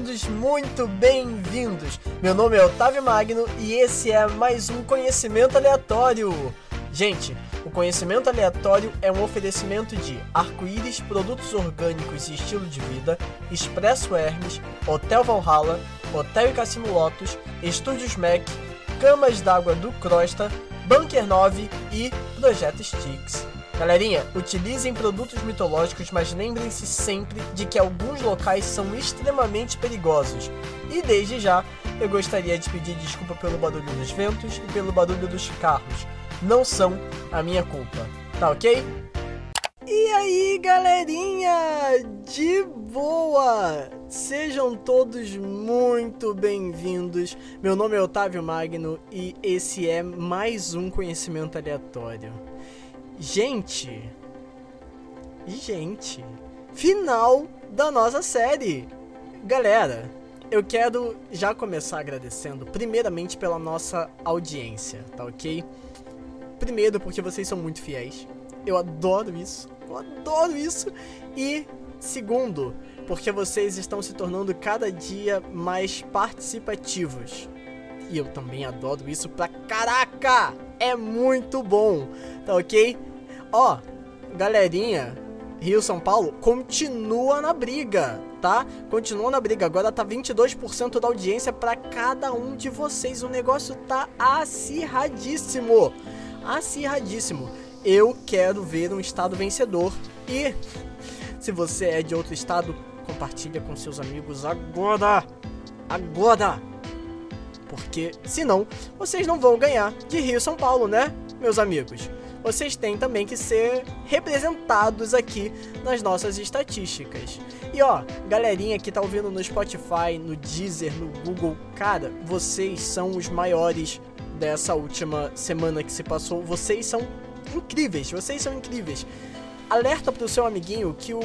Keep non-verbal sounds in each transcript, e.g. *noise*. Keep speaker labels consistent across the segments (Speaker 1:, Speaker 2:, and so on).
Speaker 1: todos muito bem-vindos! Meu nome é Otávio Magno e esse é mais um Conhecimento Aleatório! Gente, o Conhecimento Aleatório é um oferecimento de Arco-Íris, Produtos Orgânicos e Estilo de Vida, Expresso Hermes, Hotel Valhalla, Hotel Cassino Lotus, Estúdios Mac, Camas d'Água do Crosta, Bunker 9 e Projeto Sticks. Galerinha, utilizem produtos mitológicos, mas lembrem-se sempre de que alguns locais são extremamente perigosos. E desde já, eu gostaria de pedir desculpa pelo barulho dos ventos e pelo barulho dos carros. Não são a minha culpa, tá ok? E aí, galerinha, de boa! Sejam todos muito bem-vindos. Meu nome é Otávio Magno e esse é mais um conhecimento aleatório. Gente, gente, final da nossa série. Galera, eu quero já começar agradecendo primeiramente pela nossa audiência, tá ok? Primeiro porque vocês são muito fiéis. Eu adoro isso. Eu adoro isso. E segundo, porque vocês estão se tornando cada dia mais participativos. E eu também adoro isso pra caraca! É muito bom, tá ok? Ó, galerinha, Rio São Paulo continua na briga, tá? Continua na briga. Agora tá 22% da audiência para cada um de vocês. O negócio tá acirradíssimo. Acirradíssimo. Eu quero ver um estado vencedor. E se você é de outro estado, compartilha com seus amigos agora. Agora. Porque senão vocês não vão ganhar de Rio São Paulo, né, meus amigos? Vocês têm também que ser representados aqui nas nossas estatísticas. E ó, galerinha que tá ouvindo no Spotify, no Deezer, no Google, cara, vocês são os maiores dessa última semana que se passou. Vocês são incríveis, vocês são incríveis. Alerta pro seu amiguinho que o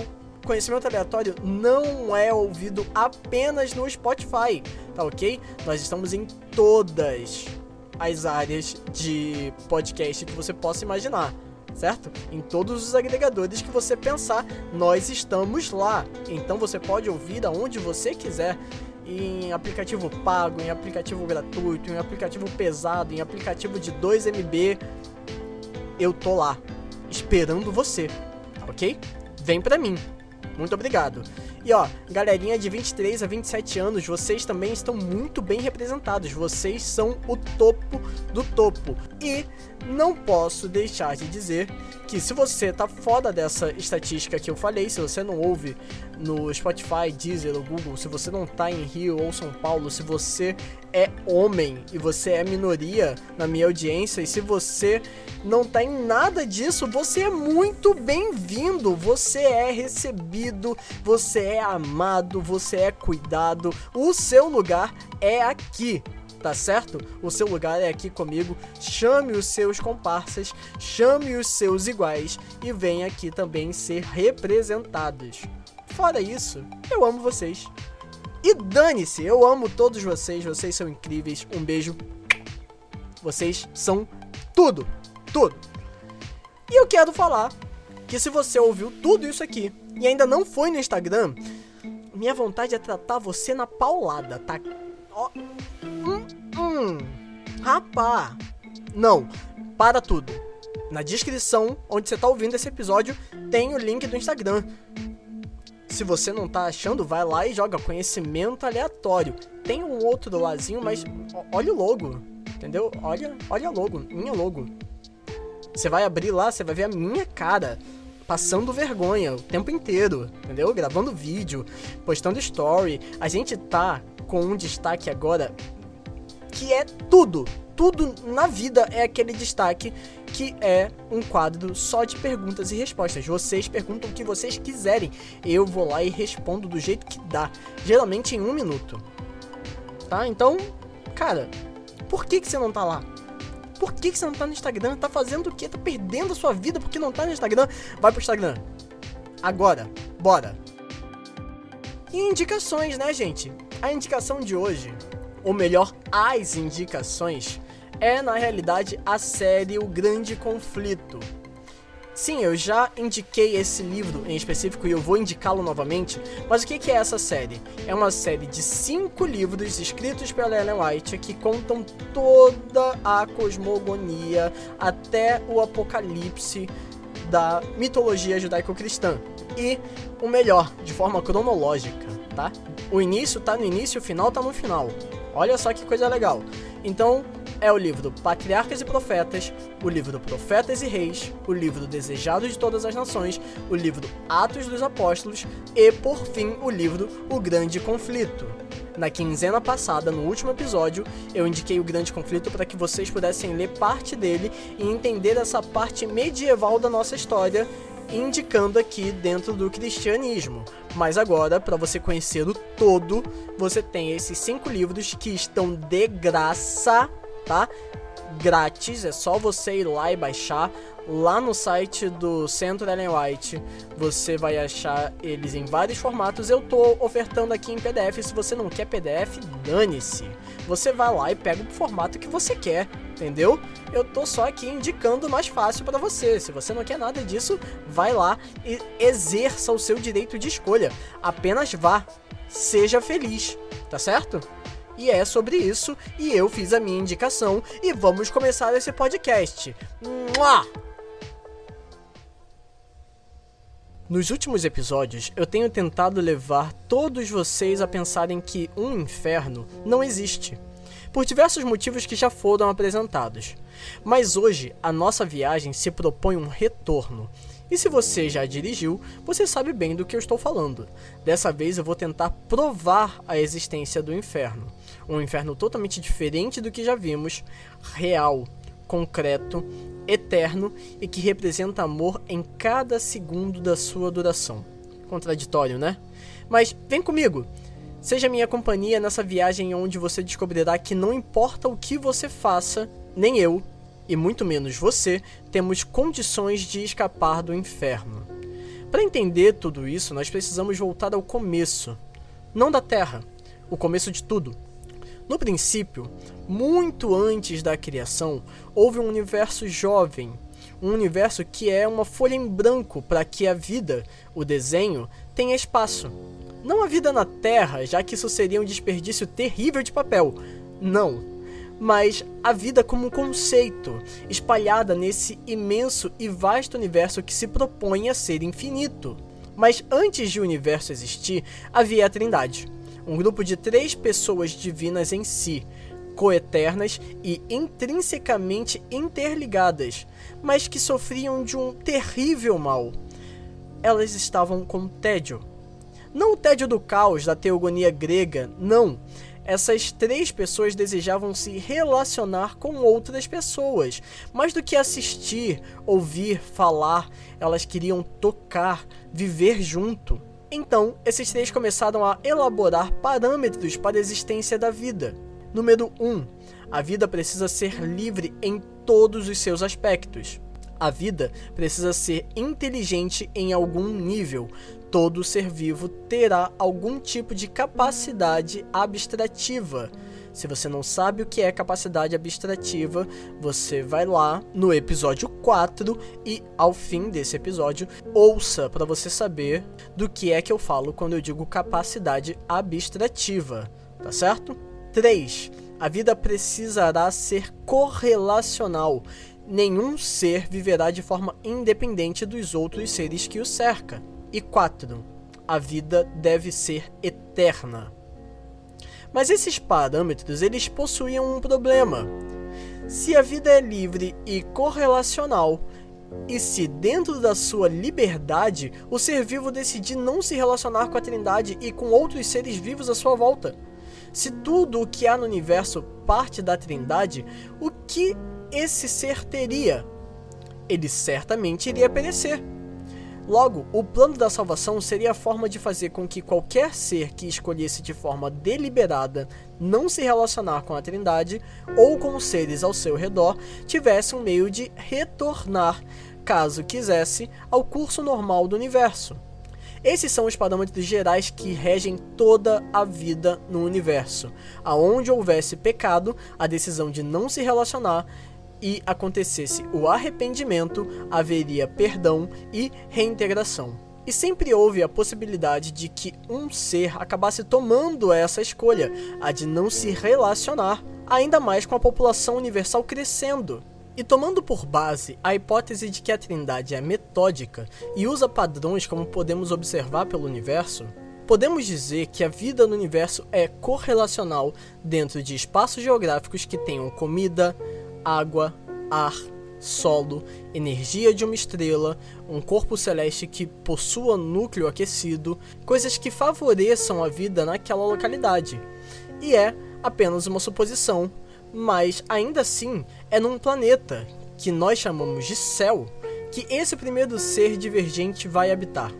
Speaker 1: conhecimento aleatório não é ouvido apenas no Spotify, tá ok? Nós estamos em todas as áreas de podcast que você possa imaginar, certo? Em todos os agregadores que você pensar, nós estamos lá. Então você pode ouvir aonde você quiser. Em aplicativo pago, em aplicativo gratuito, em aplicativo pesado, em aplicativo de 2 MB. Eu tô lá, esperando você, ok? Vem pra mim. Muito obrigado. E ó, galerinha de 23 a 27 anos, vocês também estão muito bem representados. Vocês são o topo do topo. E não posso deixar de dizer que se você tá fora dessa estatística que eu falei, se você não ouve no Spotify, Deezer ou Google, se você não tá em Rio ou São Paulo, se você é homem e você é minoria na minha audiência, e se você não tá em nada disso, você é muito bem-vindo, você é recebido, você é amado, você é cuidado, o seu lugar é aqui tá certo? O seu lugar é aqui comigo. Chame os seus comparsas, chame os seus iguais e venha aqui também ser representados. Fora isso, eu amo vocês. E dane-se, eu amo todos vocês, vocês são incríveis. Um beijo. Vocês são tudo, tudo. E eu quero falar que se você ouviu tudo isso aqui e ainda não foi no Instagram, minha vontade é tratar você na paulada, tá? Ó, rapá. Não, para tudo. Na descrição, onde você tá ouvindo esse episódio, tem o link do Instagram. Se você não tá achando, vai lá e joga conhecimento aleatório. Tem um outro lazinho, mas olha o logo, entendeu? Olha, olha logo, minha logo. Você vai abrir lá, você vai ver a minha cara passando vergonha o tempo inteiro, entendeu? Gravando vídeo, postando story. A gente tá com um destaque agora que é tudo. Tudo na vida é aquele destaque que é um quadro só de perguntas e respostas. Vocês perguntam o que vocês quiserem. Eu vou lá e respondo do jeito que dá. Geralmente em um minuto. Tá? Então, cara, por que, que você não tá lá? Por que, que você não tá no Instagram? Tá fazendo o quê? Tá perdendo a sua vida porque não tá no Instagram? Vai pro Instagram. Agora. Bora. E indicações, né, gente? A indicação de hoje, ou melhor, as indicações, é na realidade a série O Grande Conflito. Sim, eu já indiquei esse livro em específico e eu vou indicá-lo novamente, mas o que é essa série? É uma série de cinco livros escritos pela Ellen White que contam toda a cosmogonia até o apocalipse da mitologia judaico-cristã. E o melhor, de forma cronológica, tá? O início tá no início, o final tá no final. Olha só que coisa legal. Então, é o livro Patriarcas e Profetas, o livro Profetas e Reis, o livro Desejado de Todas as Nações, o livro Atos dos Apóstolos e, por fim, o livro O Grande Conflito. Na quinzena passada, no último episódio, eu indiquei o Grande Conflito para que vocês pudessem ler parte dele e entender essa parte medieval da nossa história indicando aqui dentro do cristianismo. Mas agora, para você conhecer o todo, você tem esses cinco livros que estão de graça tá? Grátis, é só você ir lá e baixar. Lá no site do Centro Ellen White, você vai achar eles em vários formatos. Eu tô ofertando aqui em PDF. Se você não quer PDF, dane-se. Você vai lá e pega o formato que você quer, entendeu? Eu tô só aqui indicando mais fácil para você. Se você não quer nada disso, vai lá e exerça o seu direito de escolha. Apenas vá. Seja feliz, tá certo? E é sobre isso, e eu fiz a minha indicação, e vamos começar esse podcast. Mua! Nos últimos episódios, eu tenho tentado levar todos vocês a pensarem que um inferno não existe, por diversos motivos que já foram apresentados. Mas hoje, a nossa viagem se propõe um retorno e se você já dirigiu, você sabe bem do que eu estou falando. Dessa vez eu vou tentar provar a existência do inferno. Um inferno totalmente diferente do que já vimos, real, concreto, eterno e que representa amor em cada segundo da sua duração. Contraditório, né? Mas vem comigo! Seja minha companhia nessa viagem onde você descobrirá que não importa o que você faça, nem eu, e muito menos você, temos condições de escapar do inferno. Para entender tudo isso, nós precisamos voltar ao começo, não da Terra, o começo de tudo. No princípio, muito antes da criação, houve um universo jovem, um universo que é uma folha em branco para que a vida, o desenho, tenha espaço. Não a vida na Terra, já que isso seria um desperdício terrível de papel. Não mas a vida como um conceito, espalhada nesse imenso e vasto universo que se propõe a ser infinito. Mas antes de o universo existir, havia a Trindade, um grupo de três pessoas divinas em si, coeternas e intrinsecamente interligadas, mas que sofriam de um terrível mal. Elas estavam com tédio. Não o tédio do caos da teogonia grega, não, essas três pessoas desejavam se relacionar com outras pessoas. Mais do que assistir, ouvir, falar, elas queriam tocar, viver junto. Então, esses três começaram a elaborar parâmetros para a existência da vida. Número 1. Um, a vida precisa ser livre em todos os seus aspectos. A vida precisa ser inteligente em algum nível, todo ser vivo terá algum tipo de capacidade abstrativa. Se você não sabe o que é capacidade abstrativa, você vai lá no episódio 4 e ao fim desse episódio ouça para você saber do que é que eu falo quando eu digo capacidade abstrativa, tá certo? 3. A vida precisará ser correlacional. Nenhum ser viverá de forma independente dos outros seres que o cerca. E 4. A vida deve ser eterna. Mas esses parâmetros eles possuíam um problema. Se a vida é livre e correlacional, e se dentro da sua liberdade o ser vivo decidir não se relacionar com a Trindade e com outros seres vivos à sua volta, se tudo o que há no universo parte da Trindade, o que esse ser teria? Ele certamente iria perecer. Logo, o plano da salvação seria a forma de fazer com que qualquer ser que escolhesse de forma deliberada não se relacionar com a Trindade ou com os seres ao seu redor tivesse um meio de retornar, caso quisesse, ao curso normal do universo. Esses são os parâmetros gerais que regem toda a vida no universo. Aonde houvesse pecado, a decisão de não se relacionar e acontecesse o arrependimento, haveria perdão e reintegração. E sempre houve a possibilidade de que um ser acabasse tomando essa escolha, a de não se relacionar, ainda mais com a população universal crescendo. E tomando por base a hipótese de que a Trindade é metódica e usa padrões como podemos observar pelo universo, podemos dizer que a vida no universo é correlacional dentro de espaços geográficos que tenham comida, água, ar, solo, energia de uma estrela, um corpo celeste que possua núcleo aquecido, coisas que favoreçam a vida naquela localidade. E é apenas uma suposição, mas ainda assim é num planeta que nós chamamos de céu que esse primeiro ser divergente vai habitar.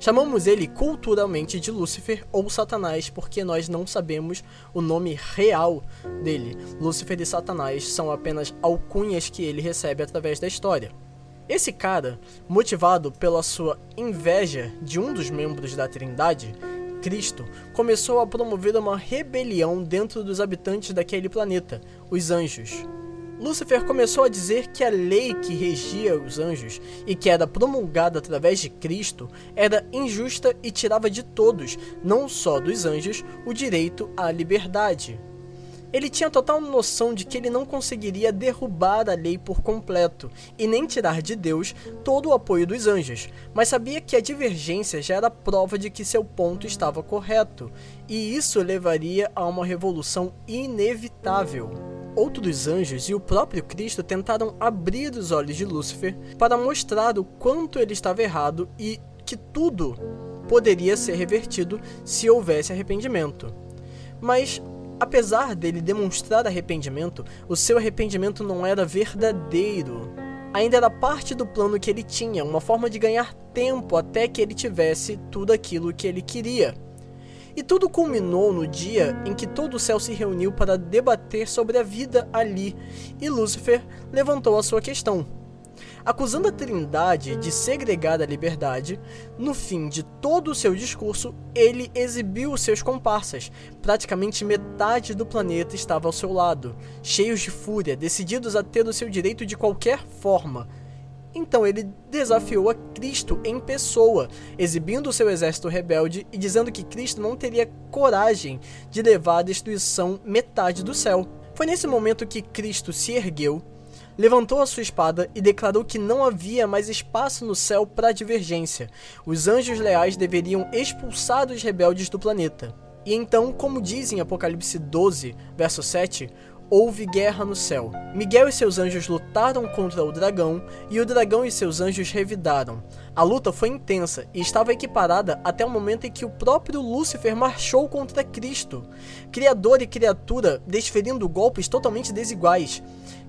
Speaker 1: Chamamos ele culturalmente de Lúcifer ou Satanás porque nós não sabemos o nome real dele. Lúcifer e Satanás são apenas alcunhas que ele recebe através da história. Esse cara, motivado pela sua inveja de um dos membros da Trindade, Cristo, começou a promover uma rebelião dentro dos habitantes daquele planeta, os anjos. Lúcifer começou a dizer que a lei que regia os anjos e que era promulgada através de Cristo era injusta e tirava de todos, não só dos anjos, o direito à liberdade. Ele tinha total noção de que ele não conseguiria derrubar a lei por completo e nem tirar de Deus todo o apoio dos anjos, mas sabia que a divergência já era prova de que seu ponto estava correto, e isso levaria a uma revolução inevitável outros anjos e o próprio Cristo tentaram abrir os olhos de Lúcifer para mostrar o quanto ele estava errado e que tudo poderia ser revertido se houvesse arrependimento. Mas, apesar dele demonstrar arrependimento, o seu arrependimento não era verdadeiro. Ainda era parte do plano que ele tinha, uma forma de ganhar tempo até que ele tivesse tudo aquilo que ele queria. E tudo culminou no dia em que todo o céu se reuniu para debater sobre a vida ali, e Lúcifer levantou a sua questão. Acusando a Trindade de segregar a liberdade, no fim de todo o seu discurso, ele exibiu seus comparsas. Praticamente metade do planeta estava ao seu lado, cheios de fúria, decididos a ter o seu direito de qualquer forma, então ele desafiou a Cristo em pessoa, exibindo seu exército rebelde e dizendo que Cristo não teria coragem de levar à destruição metade do céu. Foi nesse momento que Cristo se ergueu, levantou a sua espada e declarou que não havia mais espaço no céu para divergência. Os anjos leais deveriam expulsar os rebeldes do planeta. E então, como diz em Apocalipse 12, verso 7, houve guerra no céu. Miguel e seus anjos lutaram contra o dragão e o dragão e seus anjos revidaram. A luta foi intensa e estava equiparada até o momento em que o próprio Lúcifer marchou contra Cristo, criador e criatura desferindo golpes totalmente desiguais.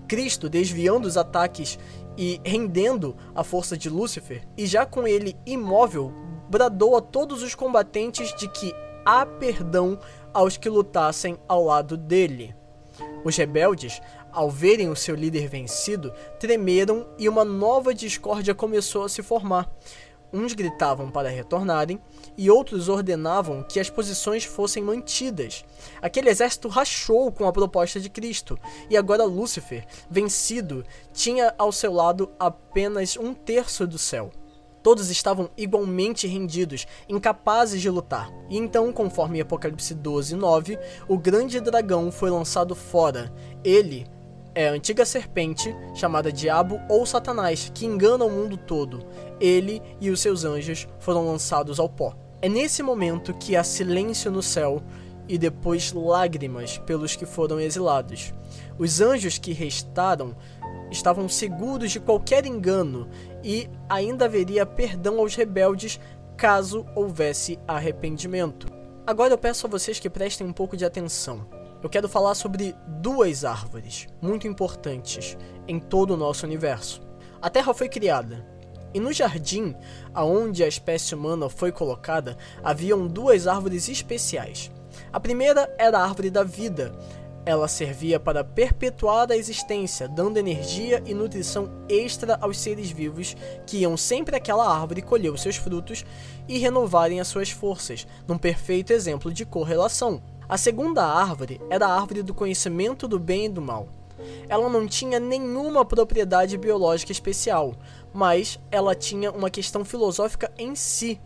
Speaker 1: Cristo desviando os ataques e rendendo a força de Lúcifer, e já com ele imóvel, bradou a todos os combatentes de que há perdão aos que lutassem ao lado dele. Os rebeldes, ao verem o seu líder vencido, tremeram e uma nova discórdia começou a se formar. Uns gritavam para retornarem e outros ordenavam que as posições fossem mantidas. Aquele exército rachou com a proposta de Cristo, e agora Lúcifer, vencido, tinha ao seu lado apenas um terço do céu. Todos estavam igualmente rendidos, incapazes de lutar. E então, conforme Apocalipse 12, 9, o grande dragão foi lançado fora. Ele é a antiga serpente, chamada Diabo ou Satanás, que engana o mundo todo. Ele e os seus anjos foram lançados ao pó. É nesse momento que há silêncio no céu e depois lágrimas pelos que foram exilados. Os anjos que restaram estavam seguros de qualquer engano e ainda haveria perdão aos rebeldes caso houvesse arrependimento. Agora eu peço a vocês que prestem um pouco de atenção. Eu quero falar sobre duas árvores muito importantes em todo o nosso universo. A Terra foi criada, e no jardim aonde a espécie humana foi colocada, haviam duas árvores especiais. A primeira era a árvore da vida, ela servia para perpetuar a existência, dando energia e nutrição extra aos seres vivos que iam sempre àquela árvore colher os seus frutos e renovarem as suas forças, num perfeito exemplo de correlação. A segunda árvore era a árvore do conhecimento do bem e do mal. Ela não tinha nenhuma propriedade biológica especial, mas ela tinha uma questão filosófica em si.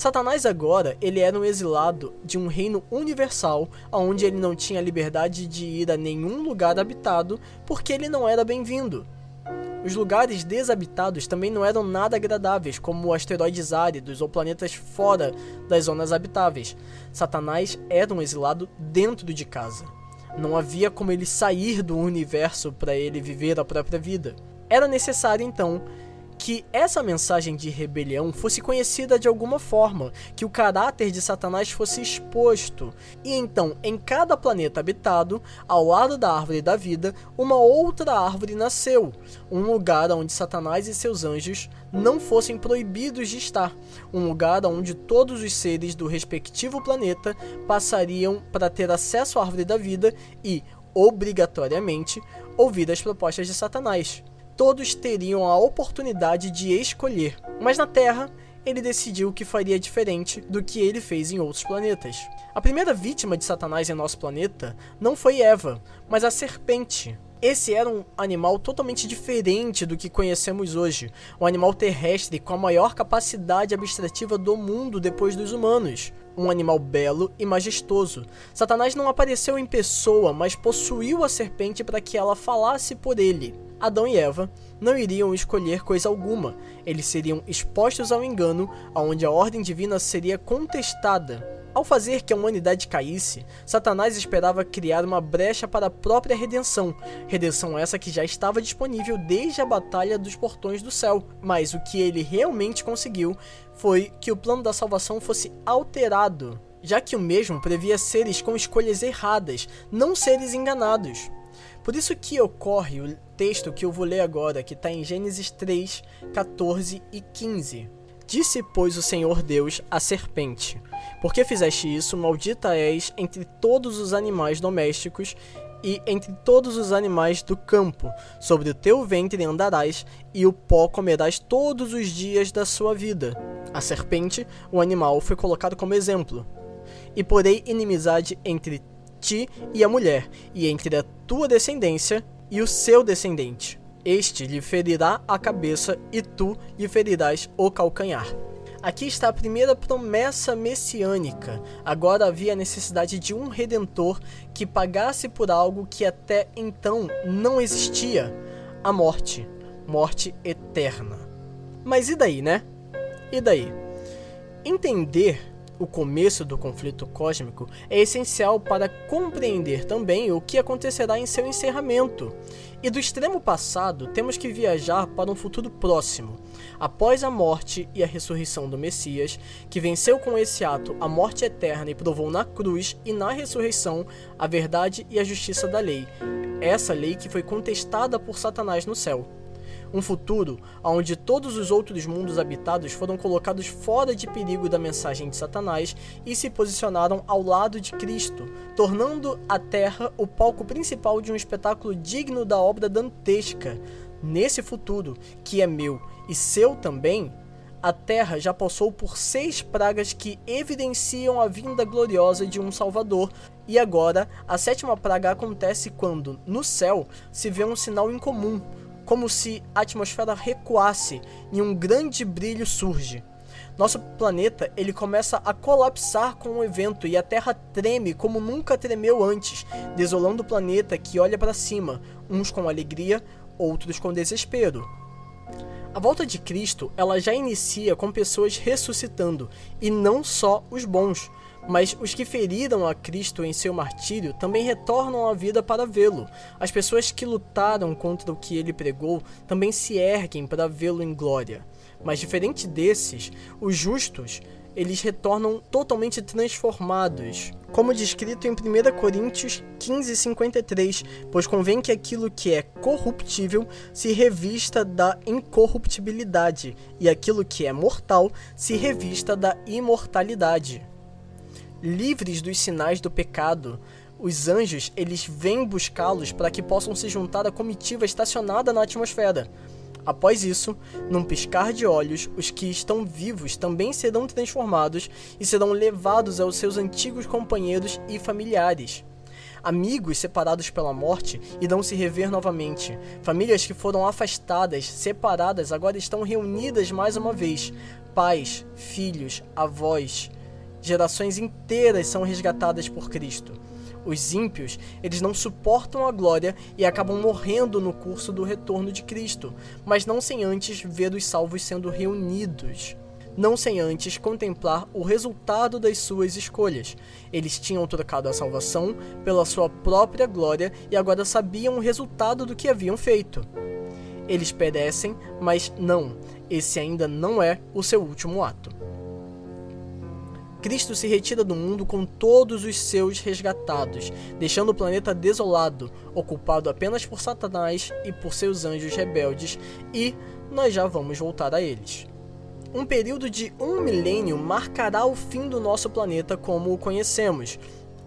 Speaker 1: Satanás agora, ele era um exilado de um reino universal, onde ele não tinha liberdade de ir a nenhum lugar habitado, porque ele não era bem-vindo. Os lugares desabitados também não eram nada agradáveis, como asteroides áridos ou planetas fora das zonas habitáveis. Satanás era um exilado dentro de casa. Não havia como ele sair do universo para ele viver a própria vida. Era necessário então que essa mensagem de rebelião fosse conhecida de alguma forma, que o caráter de Satanás fosse exposto. E então, em cada planeta habitado, ao lado da árvore da vida, uma outra árvore nasceu, um lugar onde Satanás e seus anjos não fossem proibidos de estar, um lugar onde todos os seres do respectivo planeta passariam para ter acesso à árvore da vida e, obrigatoriamente, ouvir as propostas de Satanás todos teriam a oportunidade de escolher, mas na Terra ele decidiu que faria diferente do que ele fez em outros planetas. A primeira vítima de Satanás em nosso planeta não foi Eva, mas a serpente. Esse era um animal totalmente diferente do que conhecemos hoje, um animal terrestre com a maior capacidade abstrativa do mundo depois dos humanos. Um animal belo e majestoso. Satanás não apareceu em pessoa, mas possuiu a serpente para que ela falasse por ele. Adão e Eva não iriam escolher coisa alguma, eles seriam expostos ao engano, onde a ordem divina seria contestada. Ao fazer que a humanidade caísse, Satanás esperava criar uma brecha para a própria redenção, redenção essa que já estava disponível desde a Batalha dos Portões do Céu, mas o que ele realmente conseguiu foi que o plano da salvação fosse alterado, já que o mesmo previa seres com escolhas erradas, não seres enganados. Por isso que ocorre o texto que eu vou ler agora, que está em Gênesis 3, 14 e 15. Disse, pois, o Senhor Deus à serpente: Por que fizeste isso? Maldita és entre todos os animais domésticos e entre todos os animais do campo. Sobre o teu ventre andarás, e o pó comerás todos os dias da sua vida. A serpente, o animal, foi colocado como exemplo. E porei inimizade entre ti e a mulher, e entre a tua descendência e o seu descendente. Este lhe ferirá a cabeça e tu lhe ferirás o calcanhar. Aqui está a primeira promessa messiânica. Agora havia necessidade de um redentor que pagasse por algo que até então não existia: a morte, morte eterna. Mas e daí, né? E daí? Entender o começo do conflito cósmico é essencial para compreender também o que acontecerá em seu encerramento. E do extremo passado, temos que viajar para um futuro próximo. Após a morte e a ressurreição do Messias, que venceu com esse ato a morte eterna e provou na cruz e na ressurreição a verdade e a justiça da lei. Essa lei que foi contestada por Satanás no céu um futuro onde todos os outros mundos habitados foram colocados fora de perigo da mensagem de Satanás e se posicionaram ao lado de Cristo, tornando a Terra o palco principal de um espetáculo digno da obra dantesca. Nesse futuro, que é meu e seu também, a Terra já passou por seis pragas que evidenciam a vinda gloriosa de um Salvador, e agora a sétima praga acontece quando, no céu, se vê um sinal incomum, como se a atmosfera recuasse e um grande brilho surge. Nosso planeta ele começa a colapsar com o evento e a Terra treme como nunca tremeu antes, desolando o planeta que olha para cima, uns com alegria, outros com desespero. A volta de Cristo ela já inicia com pessoas ressuscitando e não só os bons, mas os que feriram a Cristo em seu martírio também retornam à vida para vê-lo. As pessoas que lutaram contra o que ele pregou também se erguem para vê-lo em glória. Mas diferente desses, os justos eles retornam totalmente transformados, como descrito em 1 Coríntios 15:53, pois convém que aquilo que é corruptível se revista da incorruptibilidade, e aquilo que é mortal se revista da imortalidade livres dos sinais do pecado. Os anjos, eles vêm buscá-los para que possam se juntar à comitiva estacionada na atmosfera. Após isso, num piscar de olhos, os que estão vivos também serão transformados e serão levados aos seus antigos companheiros e familiares. Amigos separados pela morte irão se rever novamente. Famílias que foram afastadas, separadas, agora estão reunidas mais uma vez. Pais, filhos, avós, gerações inteiras são resgatadas por Cristo. Os ímpios, eles não suportam a glória e acabam morrendo no curso do retorno de Cristo, mas não sem antes ver os salvos sendo reunidos não sem antes contemplar o resultado das suas escolhas. Eles tinham trocado a salvação pela sua própria glória e agora sabiam o resultado do que haviam feito. Eles perecem, mas não, esse ainda não é o seu último ato. Cristo se retira do mundo com todos os seus resgatados, deixando o planeta desolado, ocupado apenas por Satanás e por seus anjos rebeldes, e nós já vamos voltar a eles. Um período de um milênio marcará o fim do nosso planeta como o conhecemos.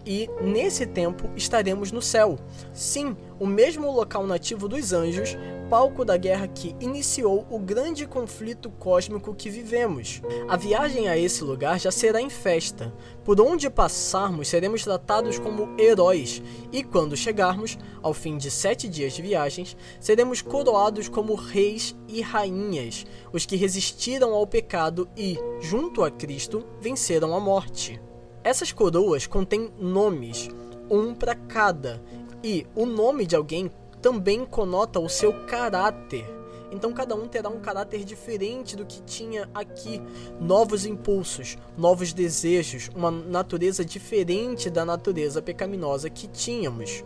Speaker 1: E nesse tempo estaremos no céu. Sim, o mesmo local nativo dos anjos, palco da guerra que iniciou o grande conflito cósmico que vivemos. A viagem a esse lugar já será em festa. Por onde passarmos, seremos tratados como heróis, e quando chegarmos, ao fim de sete dias de viagens, seremos coroados como reis e rainhas, os que resistiram ao pecado e, junto a Cristo, venceram a morte. Essas coroas contêm nomes, um para cada, e o nome de alguém também conota o seu caráter. Então cada um terá um caráter diferente do que tinha aqui, novos impulsos, novos desejos, uma natureza diferente da natureza pecaminosa que tínhamos.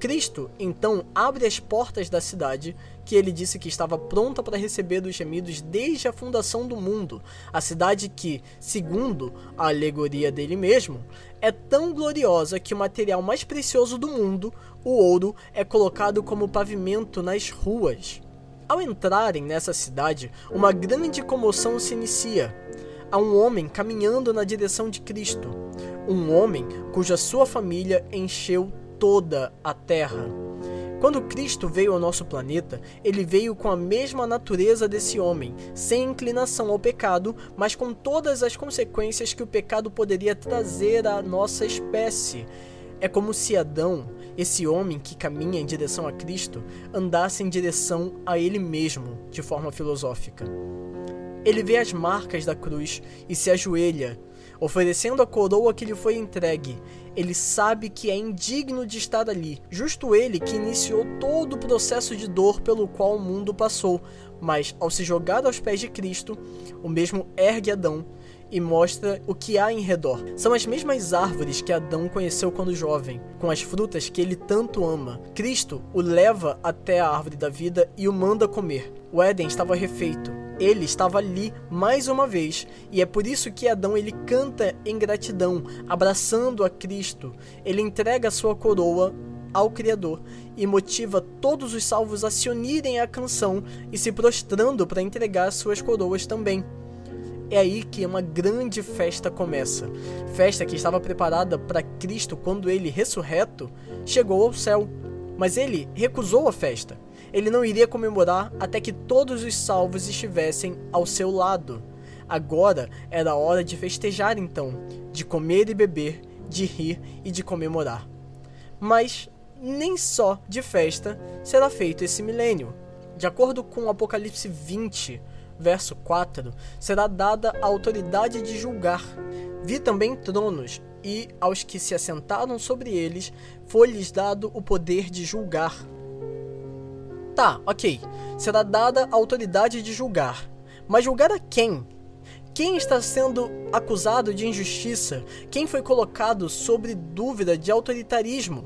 Speaker 1: Cristo então abre as portas da cidade que ele disse que estava pronta para receber os gemidos desde a fundação do mundo, a cidade que, segundo a alegoria dele mesmo, é tão gloriosa que o material mais precioso do mundo, o ouro, é colocado como pavimento nas ruas. Ao entrarem nessa cidade, uma grande comoção se inicia. Há um homem caminhando na direção de Cristo, um homem cuja sua família encheu toda a Terra. Quando Cristo veio ao nosso planeta, ele veio com a mesma natureza desse homem, sem inclinação ao pecado, mas com todas as consequências que o pecado poderia trazer à nossa espécie. É como se Adão, esse homem que caminha em direção a Cristo, andasse em direção a ele mesmo, de forma filosófica. Ele vê as marcas da cruz e se ajoelha, oferecendo a coroa que lhe foi entregue. Ele sabe que é indigno de estar ali, justo ele que iniciou todo o processo de dor pelo qual o mundo passou, mas ao se jogar aos pés de Cristo, o mesmo ergue Adão e mostra o que há em redor. São as mesmas árvores que Adão conheceu quando jovem, com as frutas que ele tanto ama. Cristo o leva até a árvore da vida e o manda comer. O Éden estava refeito. Ele estava ali mais uma vez, e é por isso que Adão ele canta em gratidão, abraçando a Cristo. Ele entrega sua coroa ao Criador e motiva todos os salvos a se unirem à canção e se prostrando para entregar suas coroas também. É aí que uma grande festa começa. Festa que estava preparada para Cristo quando ele, ressurreto, chegou ao céu. Mas ele recusou a festa. Ele não iria comemorar até que todos os salvos estivessem ao seu lado. Agora era hora de festejar então, de comer e beber, de rir e de comemorar. Mas nem só de festa será feito esse milênio. De acordo com Apocalipse 20, verso 4, será dada a autoridade de julgar. Vi também tronos, e aos que se assentaram sobre eles foi-lhes dado o poder de julgar. Tá, ok. Será dada a autoridade de julgar. Mas julgar a quem? Quem está sendo acusado de injustiça? Quem foi colocado sobre dúvida de autoritarismo?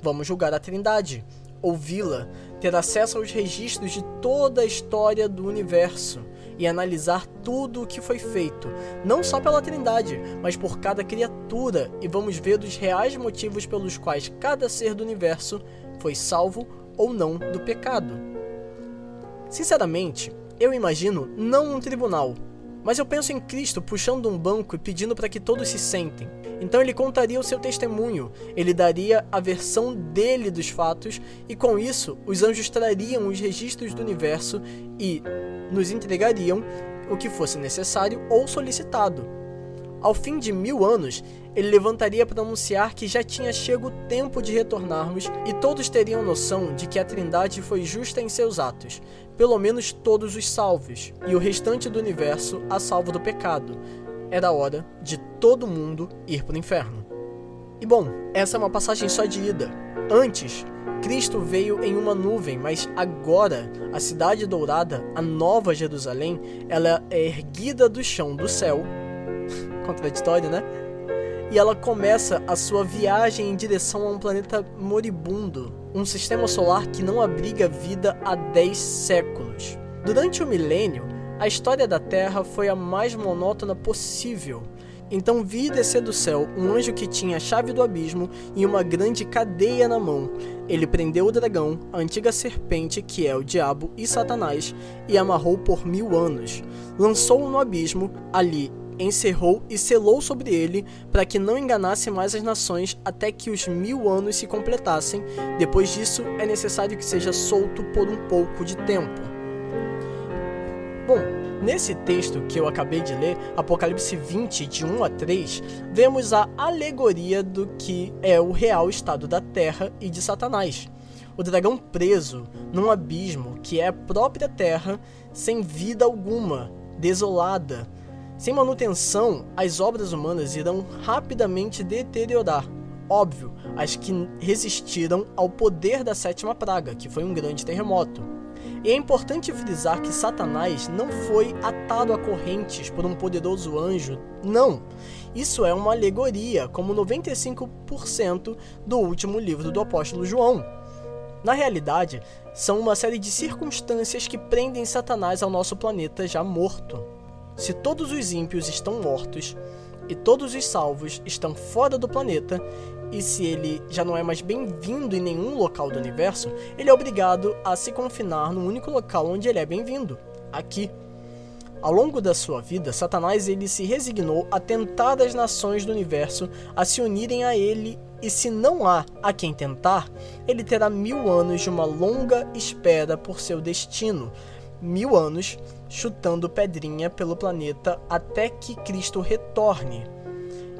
Speaker 1: Vamos julgar a Trindade, ouvi-la, ter acesso aos registros de toda a história do universo e analisar tudo o que foi feito, não só pela Trindade, mas por cada criatura, e vamos ver os reais motivos pelos quais cada ser do universo foi salvo ou não do pecado. Sinceramente, eu imagino não um tribunal, mas eu penso em Cristo puxando um banco e pedindo para que todos se sentem. Então ele contaria o seu testemunho, ele daria a versão dele dos fatos, e com isso os anjos trariam os registros do universo e nos entregariam o que fosse necessário ou solicitado. Ao fim de mil anos, ele levantaria para anunciar que já tinha chego o tempo de retornarmos e todos teriam noção de que a Trindade foi justa em seus atos, pelo menos todos os salvos, e o restante do universo a salvo do pecado. Era hora de todo mundo ir para o inferno. E bom, essa é uma passagem só de ida. Antes, Cristo veio em uma nuvem, mas agora a cidade dourada, a nova Jerusalém, ela é erguida do chão do céu. *laughs* Contraditório, né? E ela começa a sua viagem em direção a um planeta moribundo, um sistema solar que não abriga vida há 10 séculos. Durante o milênio, a história da Terra foi a mais monótona possível. Então vi descer do céu um anjo que tinha a chave do abismo e uma grande cadeia na mão. Ele prendeu o dragão, a antiga serpente que é o diabo e Satanás, e amarrou por mil anos. Lançou-o no abismo, ali encerrou e selou sobre ele, para que não enganasse mais as nações até que os mil anos se completassem. Depois disso, é necessário que seja solto por um pouco de tempo. Bom, Nesse texto que eu acabei de ler, Apocalipse 20, de 1 a 3, vemos a alegoria do que é o real estado da Terra e de Satanás. O dragão preso num abismo que é a própria Terra, sem vida alguma, desolada. Sem manutenção, as obras humanas irão rapidamente deteriorar. Óbvio, as que resistiram ao poder da sétima praga, que foi um grande terremoto. E é importante frisar que Satanás não foi atado a correntes por um poderoso anjo, não. Isso é uma alegoria, como 95% do último livro do apóstolo João. Na realidade, são uma série de circunstâncias que prendem Satanás ao nosso planeta já morto. Se todos os ímpios estão mortos e todos os salvos estão fora do planeta, e se ele já não é mais bem-vindo em nenhum local do universo, ele é obrigado a se confinar no único local onde ele é bem-vindo, aqui. Ao longo da sua vida, Satanás ele se resignou a tentar as nações do universo a se unirem a ele, e se não há a quem tentar, ele terá mil anos de uma longa espera por seu destino. Mil anos chutando pedrinha pelo planeta até que Cristo retorne.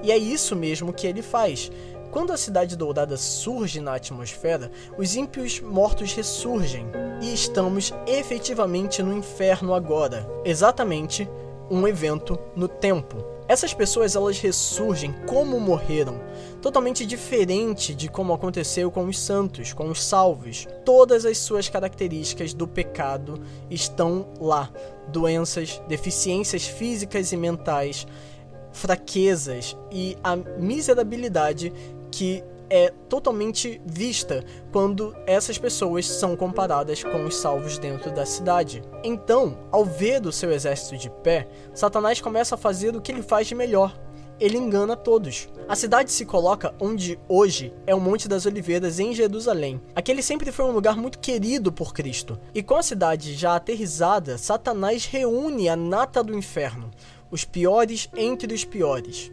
Speaker 1: E é isso mesmo que ele faz. Quando a cidade dourada surge na atmosfera, os ímpios mortos ressurgem e estamos efetivamente no inferno agora. Exatamente um evento no tempo. Essas pessoas elas ressurgem como morreram, totalmente diferente de como aconteceu com os santos, com os salvos. Todas as suas características do pecado estão lá: doenças, deficiências físicas e mentais, fraquezas e a miserabilidade que é totalmente vista quando essas pessoas são comparadas com os salvos dentro da cidade. Então, ao ver o seu exército de pé, Satanás começa a fazer o que ele faz de melhor. Ele engana todos. A cidade se coloca onde hoje é o Monte das Oliveiras em Jerusalém. Aquele sempre foi um lugar muito querido por Cristo. E com a cidade já aterrizada, Satanás reúne a nata do inferno, os piores entre os piores.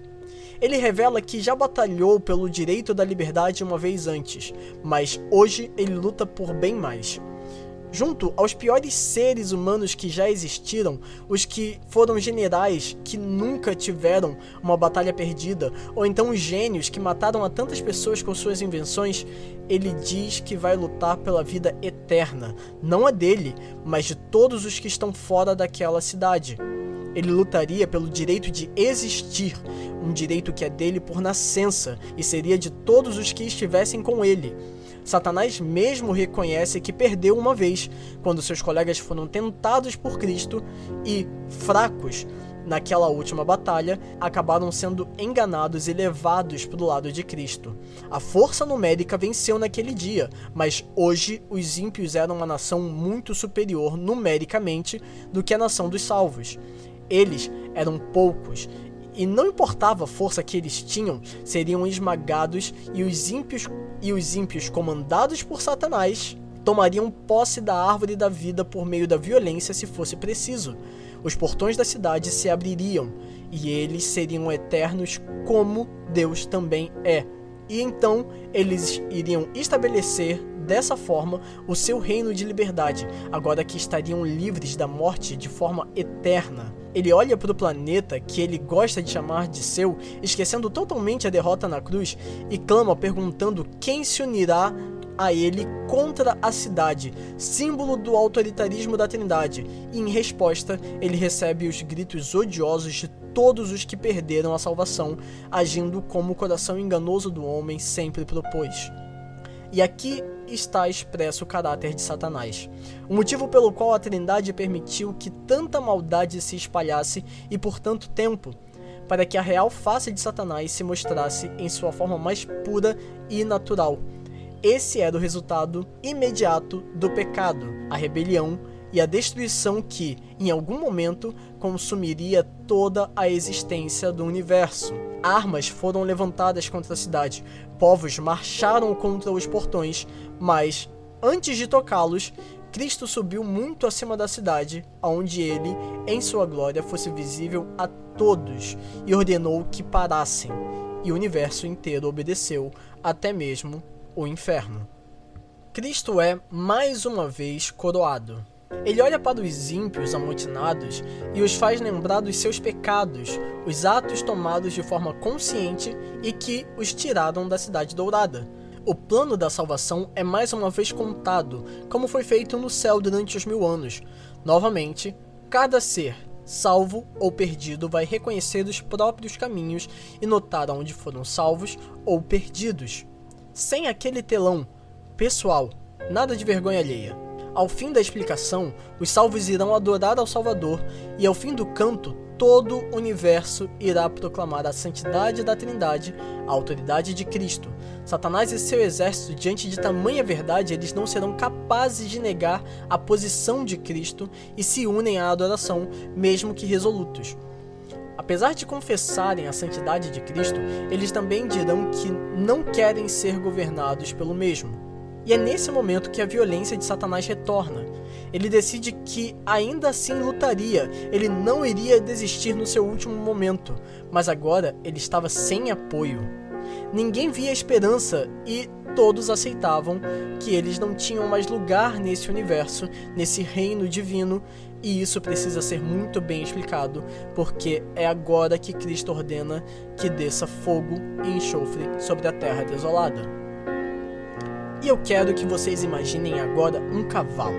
Speaker 1: Ele revela que já batalhou pelo direito da liberdade uma vez antes, mas hoje ele luta por bem mais. Junto aos piores seres humanos que já existiram, os que foram generais que nunca tiveram uma batalha perdida, ou então os gênios que mataram a tantas pessoas com suas invenções, ele diz que vai lutar pela vida eterna, não a dele, mas de todos os que estão fora daquela cidade. Ele lutaria pelo direito de existir, um direito que é dele por nascença e seria de todos os que estivessem com ele. Satanás mesmo reconhece que perdeu uma vez, quando seus colegas foram tentados por Cristo e, fracos naquela última batalha, acabaram sendo enganados e levados para o lado de Cristo. A força numérica venceu naquele dia, mas hoje os ímpios eram uma nação muito superior numericamente do que a nação dos salvos. Eles eram poucos e não importava a força que eles tinham, seriam esmagados e os ímpios e os ímpios comandados por Satanás tomariam posse da árvore da vida por meio da violência se fosse preciso. Os portões da cidade se abririam e eles seriam eternos como Deus também é. E então eles iriam estabelecer dessa forma o seu reino de liberdade, agora que estariam livres da morte de forma eterna. Ele olha para o planeta que ele gosta de chamar de seu, esquecendo totalmente a derrota na cruz, e clama perguntando quem se unirá a ele contra a cidade, símbolo do autoritarismo da Trindade, e em resposta ele recebe os gritos odiosos de todos os que perderam a salvação, agindo como o coração enganoso do homem sempre propôs. E aqui está expresso o caráter de Satanás. O motivo pelo qual a Trindade permitiu que tanta maldade se espalhasse e por tanto tempo, para que a real face de Satanás se mostrasse em sua forma mais pura e natural esse era o resultado imediato do pecado, a rebelião e a destruição que, em algum momento, consumiria toda a existência do universo. Armas foram levantadas contra a cidade, povos marcharam contra os portões, mas, antes de tocá-los, Cristo subiu muito acima da cidade, aonde ele, em sua glória, fosse visível a todos, e ordenou que parassem, e o universo inteiro obedeceu, até mesmo o inferno. Cristo é, mais uma vez, coroado. Ele olha para os ímpios amotinados e os faz lembrar dos seus pecados, os atos tomados de forma consciente e que os tiraram da cidade dourada. O plano da salvação é mais uma vez contado, como foi feito no céu durante os mil anos. Novamente, cada ser, salvo ou perdido, vai reconhecer os próprios caminhos e notar onde foram salvos ou perdidos sem aquele telão pessoal, nada de vergonha alheia. Ao fim da explicação, os salvos irão adorar ao Salvador, e ao fim do canto, todo o universo irá proclamar a santidade da Trindade, a autoridade de Cristo. Satanás e seu exército, diante de tamanha verdade, eles não serão capazes de negar a posição de Cristo e se unem à adoração, mesmo que resolutos. Apesar de confessarem a santidade de Cristo, eles também dirão que não querem ser governados pelo mesmo. E é nesse momento que a violência de Satanás retorna. Ele decide que ainda assim lutaria, ele não iria desistir no seu último momento, mas agora ele estava sem apoio. Ninguém via esperança e todos aceitavam que eles não tinham mais lugar nesse universo, nesse reino divino, e isso precisa ser muito bem explicado, porque é agora que Cristo ordena que desça fogo e enxofre sobre a terra desolada. E eu quero que vocês imaginem agora um cavalo.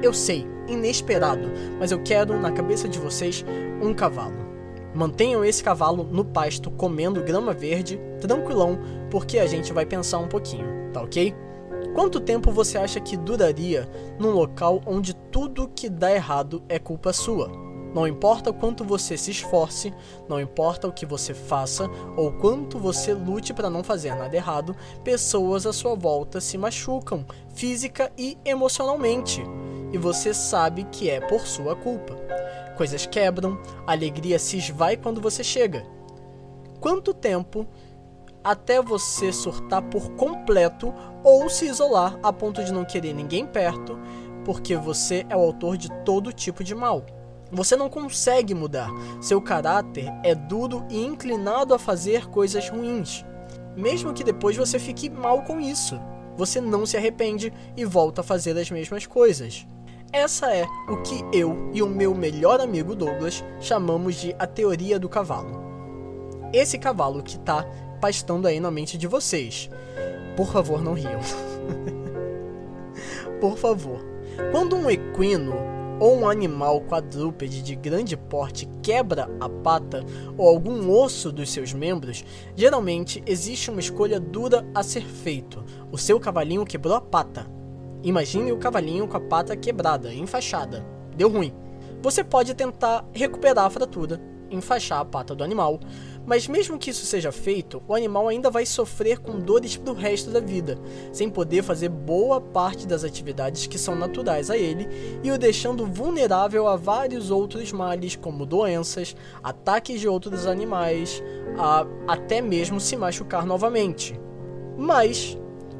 Speaker 1: Eu sei, inesperado, mas eu quero na cabeça de vocês um cavalo. Mantenham esse cavalo no pasto comendo grama verde, tranquilão, porque a gente vai pensar um pouquinho, tá ok? Quanto tempo você acha que duraria num local onde tudo que dá errado é culpa sua? Não importa quanto você se esforce, não importa o que você faça ou quanto você lute para não fazer nada errado, pessoas à sua volta se machucam, física e emocionalmente. E você sabe que é por sua culpa. Coisas quebram, a alegria se esvai quando você chega. Quanto tempo até você surtar por completo ou se isolar a ponto de não querer ninguém perto, porque você é o autor de todo tipo de mal. Você não consegue mudar. Seu caráter é duro e inclinado a fazer coisas ruins. Mesmo que depois você fique mal com isso, você não se arrepende e volta a fazer as mesmas coisas. Essa é o que eu e o meu melhor amigo Douglas chamamos de a teoria do cavalo. Esse cavalo que está pastando aí na mente de vocês. Por favor, não riam. *laughs* Por favor. Quando um equino ou um animal quadrúpede de grande porte quebra a pata ou algum osso dos seus membros, geralmente existe uma escolha dura a ser feito. O seu cavalinho quebrou a pata. Imagine o cavalinho com a pata quebrada, enfaixada. Deu ruim. Você pode tentar recuperar a fratura, enfaixar a pata do animal, mas mesmo que isso seja feito, o animal ainda vai sofrer com dores pro resto da vida, sem poder fazer boa parte das atividades que são naturais a ele e o deixando vulnerável a vários outros males, como doenças, ataques de outros animais, a até mesmo se machucar novamente. Mas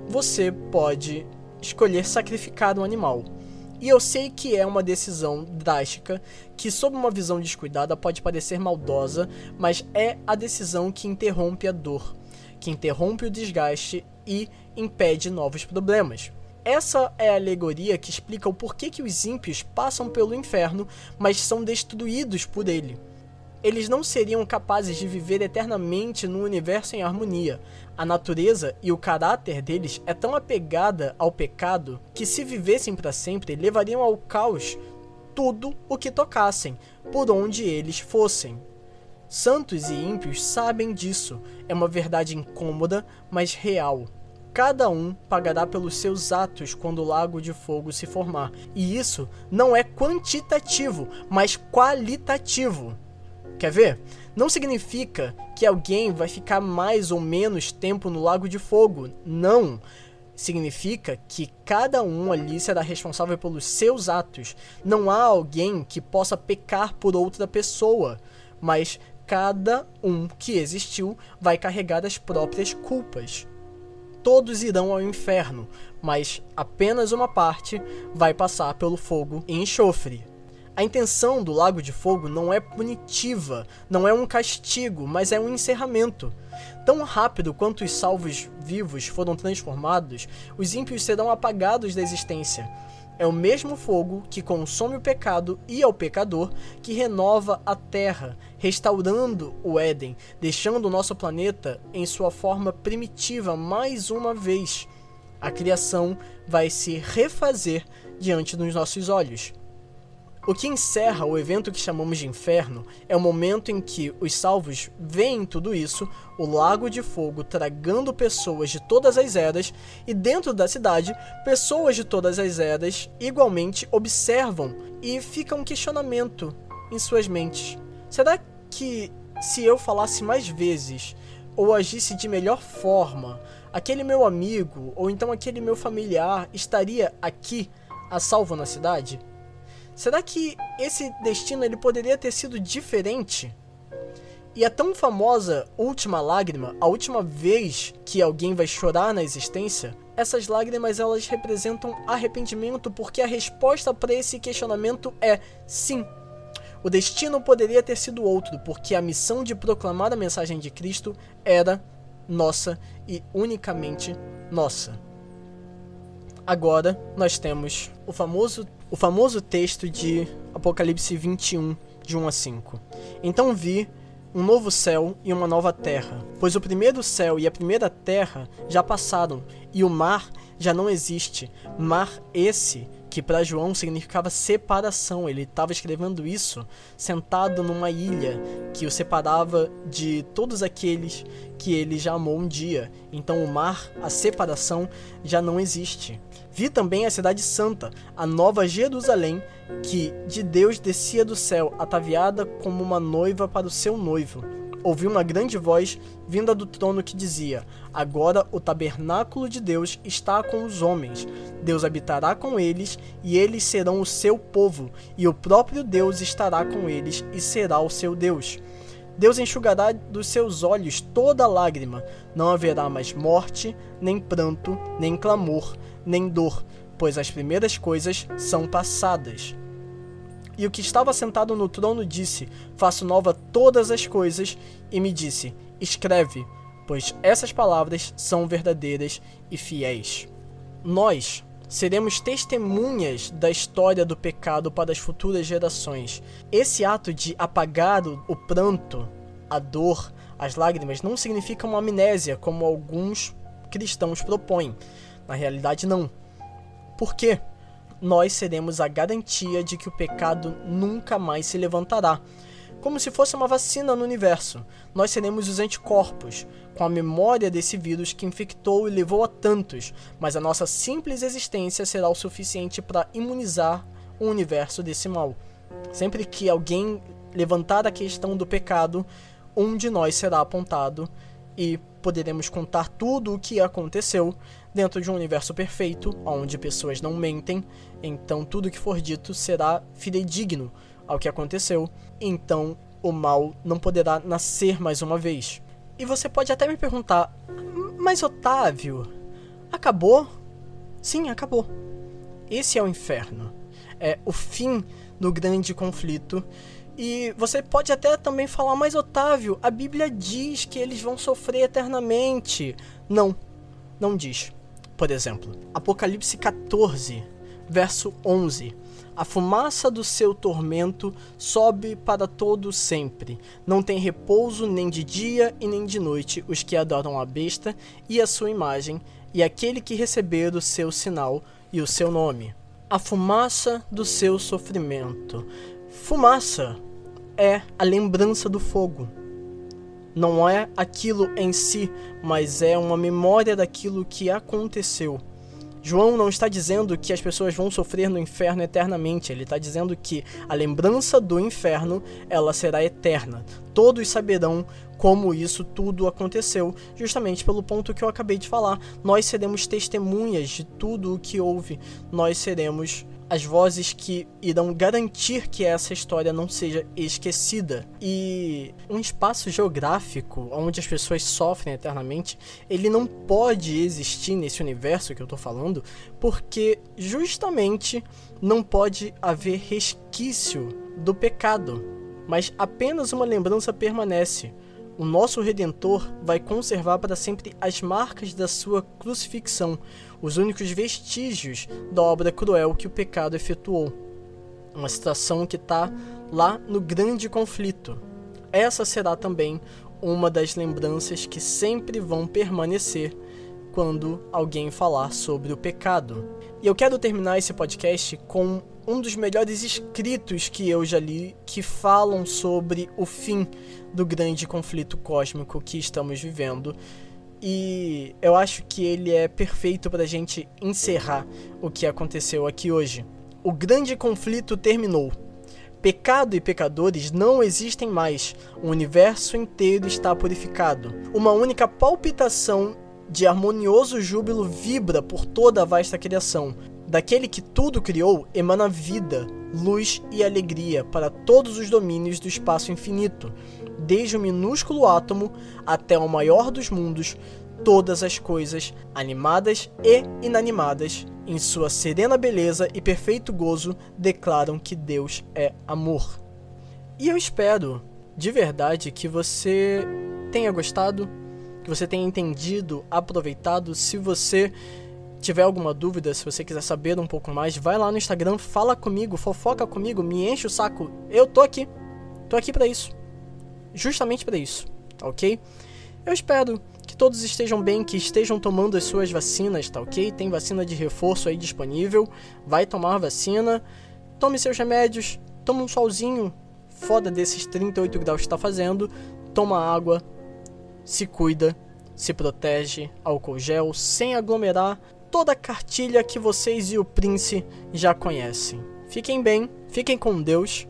Speaker 1: você pode escolher sacrificar um animal e eu sei que é uma decisão drástica, que sob uma visão descuidada pode parecer maldosa, mas é a decisão que interrompe a dor, que interrompe o desgaste e impede novos problemas. Essa é a alegoria que explica o porquê que os ímpios passam pelo inferno, mas são destruídos por ele. Eles não seriam capazes de viver eternamente num universo em harmonia. A natureza e o caráter deles é tão apegada ao pecado que se vivessem para sempre, levariam ao caos tudo o que tocassem, por onde eles fossem. Santos e ímpios sabem disso. É uma verdade incômoda, mas real. Cada um pagará pelos seus atos quando o lago de fogo se formar. E isso não é quantitativo, mas qualitativo. Quer ver? Não significa que alguém vai ficar mais ou menos tempo no lago de fogo. Não. Significa que cada um ali será responsável pelos seus atos. Não há alguém que possa pecar por outra pessoa, mas cada um que existiu vai carregar as próprias culpas todos irão ao inferno, mas apenas uma parte vai passar pelo fogo e enxofre. A intenção do Lago de Fogo não é punitiva, não é um castigo, mas é um encerramento. Tão rápido quanto os salvos vivos foram transformados, os ímpios serão apagados da existência. É o mesmo fogo que consome o pecado e ao pecador que renova a terra, restaurando o Éden, deixando o nosso planeta em sua forma primitiva mais uma vez. A criação vai se refazer diante dos nossos olhos. O que encerra o evento que chamamos de inferno é o momento em que os salvos veem tudo isso, o lago de fogo tragando pessoas de todas as eras, e dentro da cidade, pessoas de todas as eras igualmente observam e fica um questionamento em suas mentes. Será que se eu falasse mais vezes ou agisse de melhor forma, aquele meu amigo ou então aquele meu familiar estaria aqui a salvo na cidade? Será que esse destino ele poderia ter sido diferente? E a tão famosa última lágrima, a última vez que alguém vai chorar na existência, essas lágrimas elas representam arrependimento porque a resposta para esse questionamento é sim. O destino poderia ter sido outro, porque a missão de proclamar a mensagem de Cristo era nossa e unicamente nossa. Agora nós temos o famoso o famoso texto de Apocalipse 21, de 1 a 5. Então vi um novo céu e uma nova terra, pois o primeiro céu e a primeira terra já passaram, e o mar já não existe. Mar esse que para João significava separação. Ele estava escrevendo isso sentado numa ilha que o separava de todos aqueles que ele já amou um dia. Então o mar, a separação, já não existe. Vi também a cidade santa, a nova Jerusalém, que de Deus descia do céu, ataviada como uma noiva para o seu noivo. Ouvi uma grande voz vinda do trono que dizia: Agora o tabernáculo de Deus está com os homens. Deus habitará com eles, e eles serão o seu povo, e o próprio Deus estará com eles e será o seu Deus. Deus enxugará dos seus olhos toda lágrima, não haverá mais morte, nem pranto, nem clamor nem dor, pois as primeiras coisas são passadas. E o que estava sentado no trono disse: Faço nova todas as coisas, e me disse: Escreve, pois essas palavras são verdadeiras e fiéis. Nós seremos testemunhas da história do pecado para as futuras gerações. Esse ato de apagar o, pranto, a dor, as lágrimas não significa uma amnésia, como alguns cristãos propõem. Na realidade, não. Por quê? Nós seremos a garantia de que o pecado nunca mais se levantará. Como se fosse uma vacina no universo, nós seremos os anticorpos, com a memória desse vírus que infectou e levou a tantos, mas a nossa simples existência será o suficiente para imunizar o universo desse mal. Sempre que alguém levantar a questão do pecado, um de nós será apontado e poderemos contar tudo o que aconteceu dentro de um universo perfeito, onde pessoas não mentem, então tudo que for dito será fidedigno ao que aconteceu, então o mal não poderá nascer mais uma vez. E você pode até me perguntar, mas Otávio, acabou? Sim, acabou. Esse é o inferno. É o fim do grande conflito. E você pode até também falar, mas Otávio, a Bíblia diz que eles vão sofrer eternamente. Não, não diz. Por exemplo. Apocalipse 14, verso 11. A fumaça do seu tormento sobe para todo sempre. Não tem repouso nem de dia e nem de noite os que adoram a besta e a sua imagem, e aquele que receber o seu sinal e o seu nome. A fumaça do seu sofrimento. Fumaça é a lembrança do fogo. Não é aquilo em si, mas é uma memória daquilo que aconteceu. João não está dizendo que as pessoas vão sofrer no inferno eternamente, ele está dizendo que a lembrança do inferno ela será eterna. Todos saberão como isso tudo aconteceu, justamente pelo ponto que eu acabei de falar. Nós seremos testemunhas de tudo o que houve. Nós seremos as vozes que irão garantir que essa história não seja esquecida. E um espaço geográfico onde as pessoas sofrem eternamente, ele não pode existir nesse universo que eu tô falando, porque justamente não pode haver resquício do pecado, mas apenas uma lembrança permanece. O nosso Redentor vai conservar para sempre as marcas da sua crucifixão, os únicos vestígios da obra cruel que o pecado efetuou. Uma situação que está lá no grande conflito. Essa será também uma das lembranças que sempre vão permanecer quando alguém falar sobre o pecado. E eu quero terminar esse podcast com um dos melhores escritos que eu já li que falam sobre o fim do grande conflito cósmico que estamos vivendo e eu acho que ele é perfeito para a gente encerrar o que aconteceu aqui hoje. O grande conflito terminou. Pecado e pecadores não existem mais. O universo inteiro está purificado. Uma única palpitação de harmonioso júbilo vibra por toda a vasta criação. Daquele que tudo criou emana vida, luz e alegria para todos os domínios do espaço infinito, desde o minúsculo átomo até o maior dos mundos, todas as coisas, animadas e inanimadas, em sua serena beleza e perfeito gozo, declaram que Deus é amor. E eu espero, de verdade, que você tenha gostado, que você tenha entendido, aproveitado. Se você tiver alguma dúvida, se você quiser saber um pouco mais, vai lá no Instagram, fala comigo, fofoca comigo, me enche o saco. Eu tô aqui. Tô aqui para isso. Justamente para isso, tá ok? Eu espero que todos estejam bem, que estejam tomando as suas vacinas, tá ok? Tem vacina de reforço aí disponível. Vai tomar vacina. Tome seus remédios. Toma um solzinho foda desses 38 graus que tá fazendo. Toma água. Se cuida. Se protege. Álcool gel. Sem aglomerar. Toda a cartilha que vocês e o Prince já conhecem. Fiquem bem. Fiquem com Deus.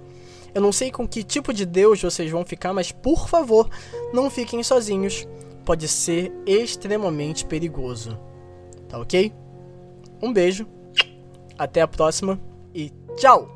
Speaker 1: Eu não sei com que tipo de Deus vocês vão ficar, mas por favor, não fiquem sozinhos pode ser extremamente perigoso. Tá ok? Um beijo, até a próxima e tchau!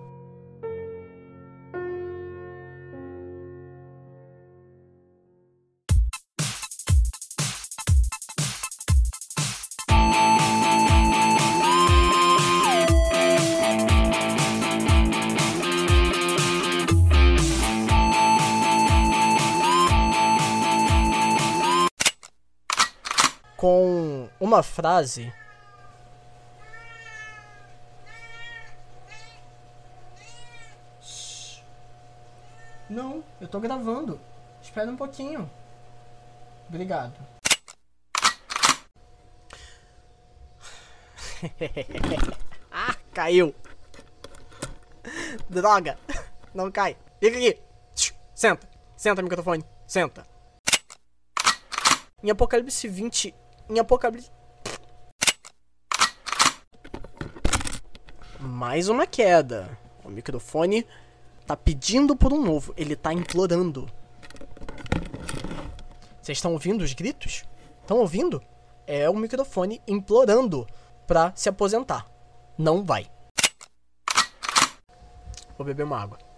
Speaker 1: Com uma frase Não, eu tô gravando. Espera um pouquinho. Obrigado. *laughs* ah, caiu. Droga. Não cai. Fica aqui. Senta. Senta, microfone. Senta. Em Apocalipse 20, em Apocalipse. Mais uma queda. O microfone tá pedindo por um novo. Ele tá implorando. Vocês estão ouvindo os gritos? Estão ouvindo? É o microfone implorando pra se aposentar. Não vai. Vou beber uma água.